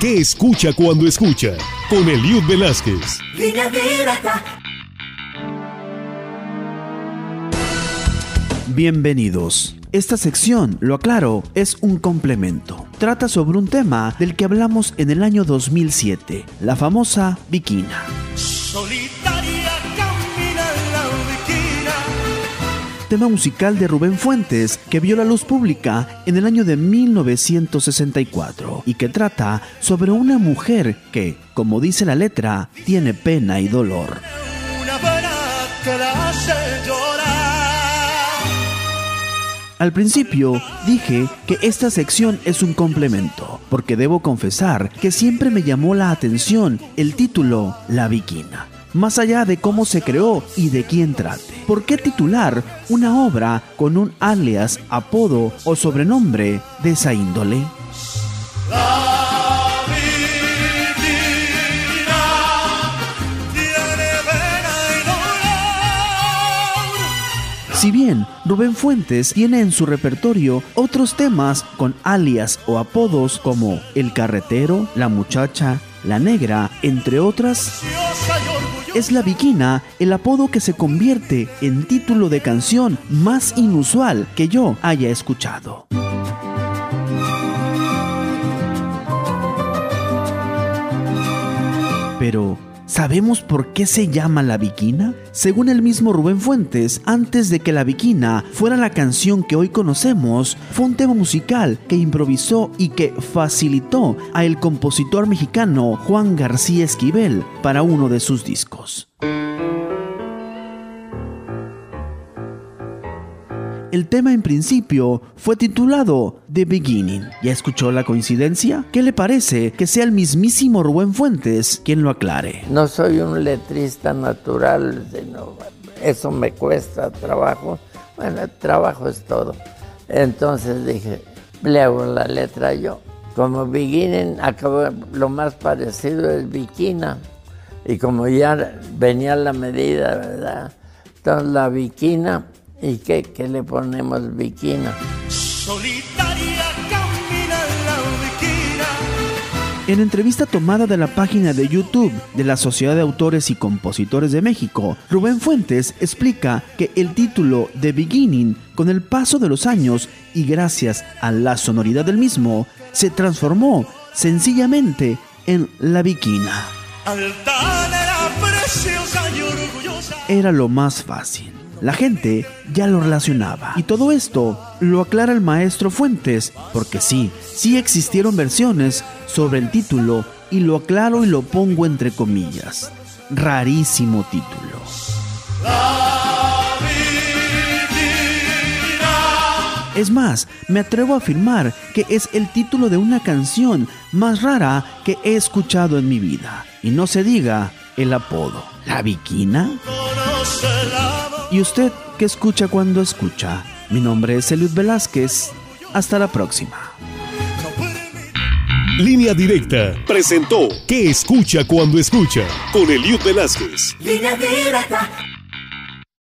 ¿Qué escucha cuando escucha? Con Eliud Velázquez. Bienvenidos. Esta sección, lo aclaro, es un complemento. Trata sobre un tema del que hablamos en el año 2007, la famosa Bikina. Tema musical de Rubén Fuentes que vio la luz pública en el año de 1964 y que trata sobre una mujer que, como dice la letra, tiene pena y dolor. Al principio dije que esta sección es un complemento, porque debo confesar que siempre me llamó la atención el título La Viquina, más allá de cómo se creó y de quién trate. ¿Por qué titular una obra con un alias, apodo o sobrenombre de esa índole? Si bien Rubén Fuentes tiene en su repertorio otros temas con alias o apodos como El Carretero, La Muchacha, La Negra, entre otras, es La Viquina el apodo que se convierte en título de canción más inusual que yo haya escuchado. Pero, ¿Sabemos por qué se llama La Viquina? Según el mismo Rubén Fuentes, antes de que La Viquina fuera la canción que hoy conocemos, fue un tema musical que improvisó y que facilitó a el compositor mexicano Juan García Esquivel para uno de sus discos. El tema en principio fue titulado The Beginning. ¿Ya escuchó la coincidencia? ¿Qué le parece que sea el mismísimo Rubén Fuentes quien lo aclare? No soy un letrista natural, eso me cuesta trabajo. Bueno, trabajo es todo. Entonces dije, le hago la letra yo. Como beginning, acabo, lo más parecido es Bikina. Y como ya venía la medida, ¿verdad? Entonces la Bikina ¿Y qué, qué le ponemos Bikina? Solitaria camina la En entrevista tomada de la página de YouTube de la Sociedad de Autores y Compositores de México, Rubén Fuentes explica que el título de Beginning, con el paso de los años y gracias a la sonoridad del mismo, se transformó sencillamente en La Bikina. Era lo más fácil la gente ya lo relacionaba. Y todo esto lo aclara el maestro Fuentes, porque sí, sí existieron versiones sobre el título y lo aclaro y lo pongo entre comillas. Rarísimo título. Es más, me atrevo a afirmar que es el título de una canción más rara que he escuchado en mi vida. Y no se diga el apodo. ¿La Viquina? ¿Y usted qué escucha cuando escucha? Mi nombre es Eliud Velázquez. Hasta la próxima. Línea Directa presentó ¿Qué escucha cuando escucha? Con Eliud Velázquez. Línea Directa.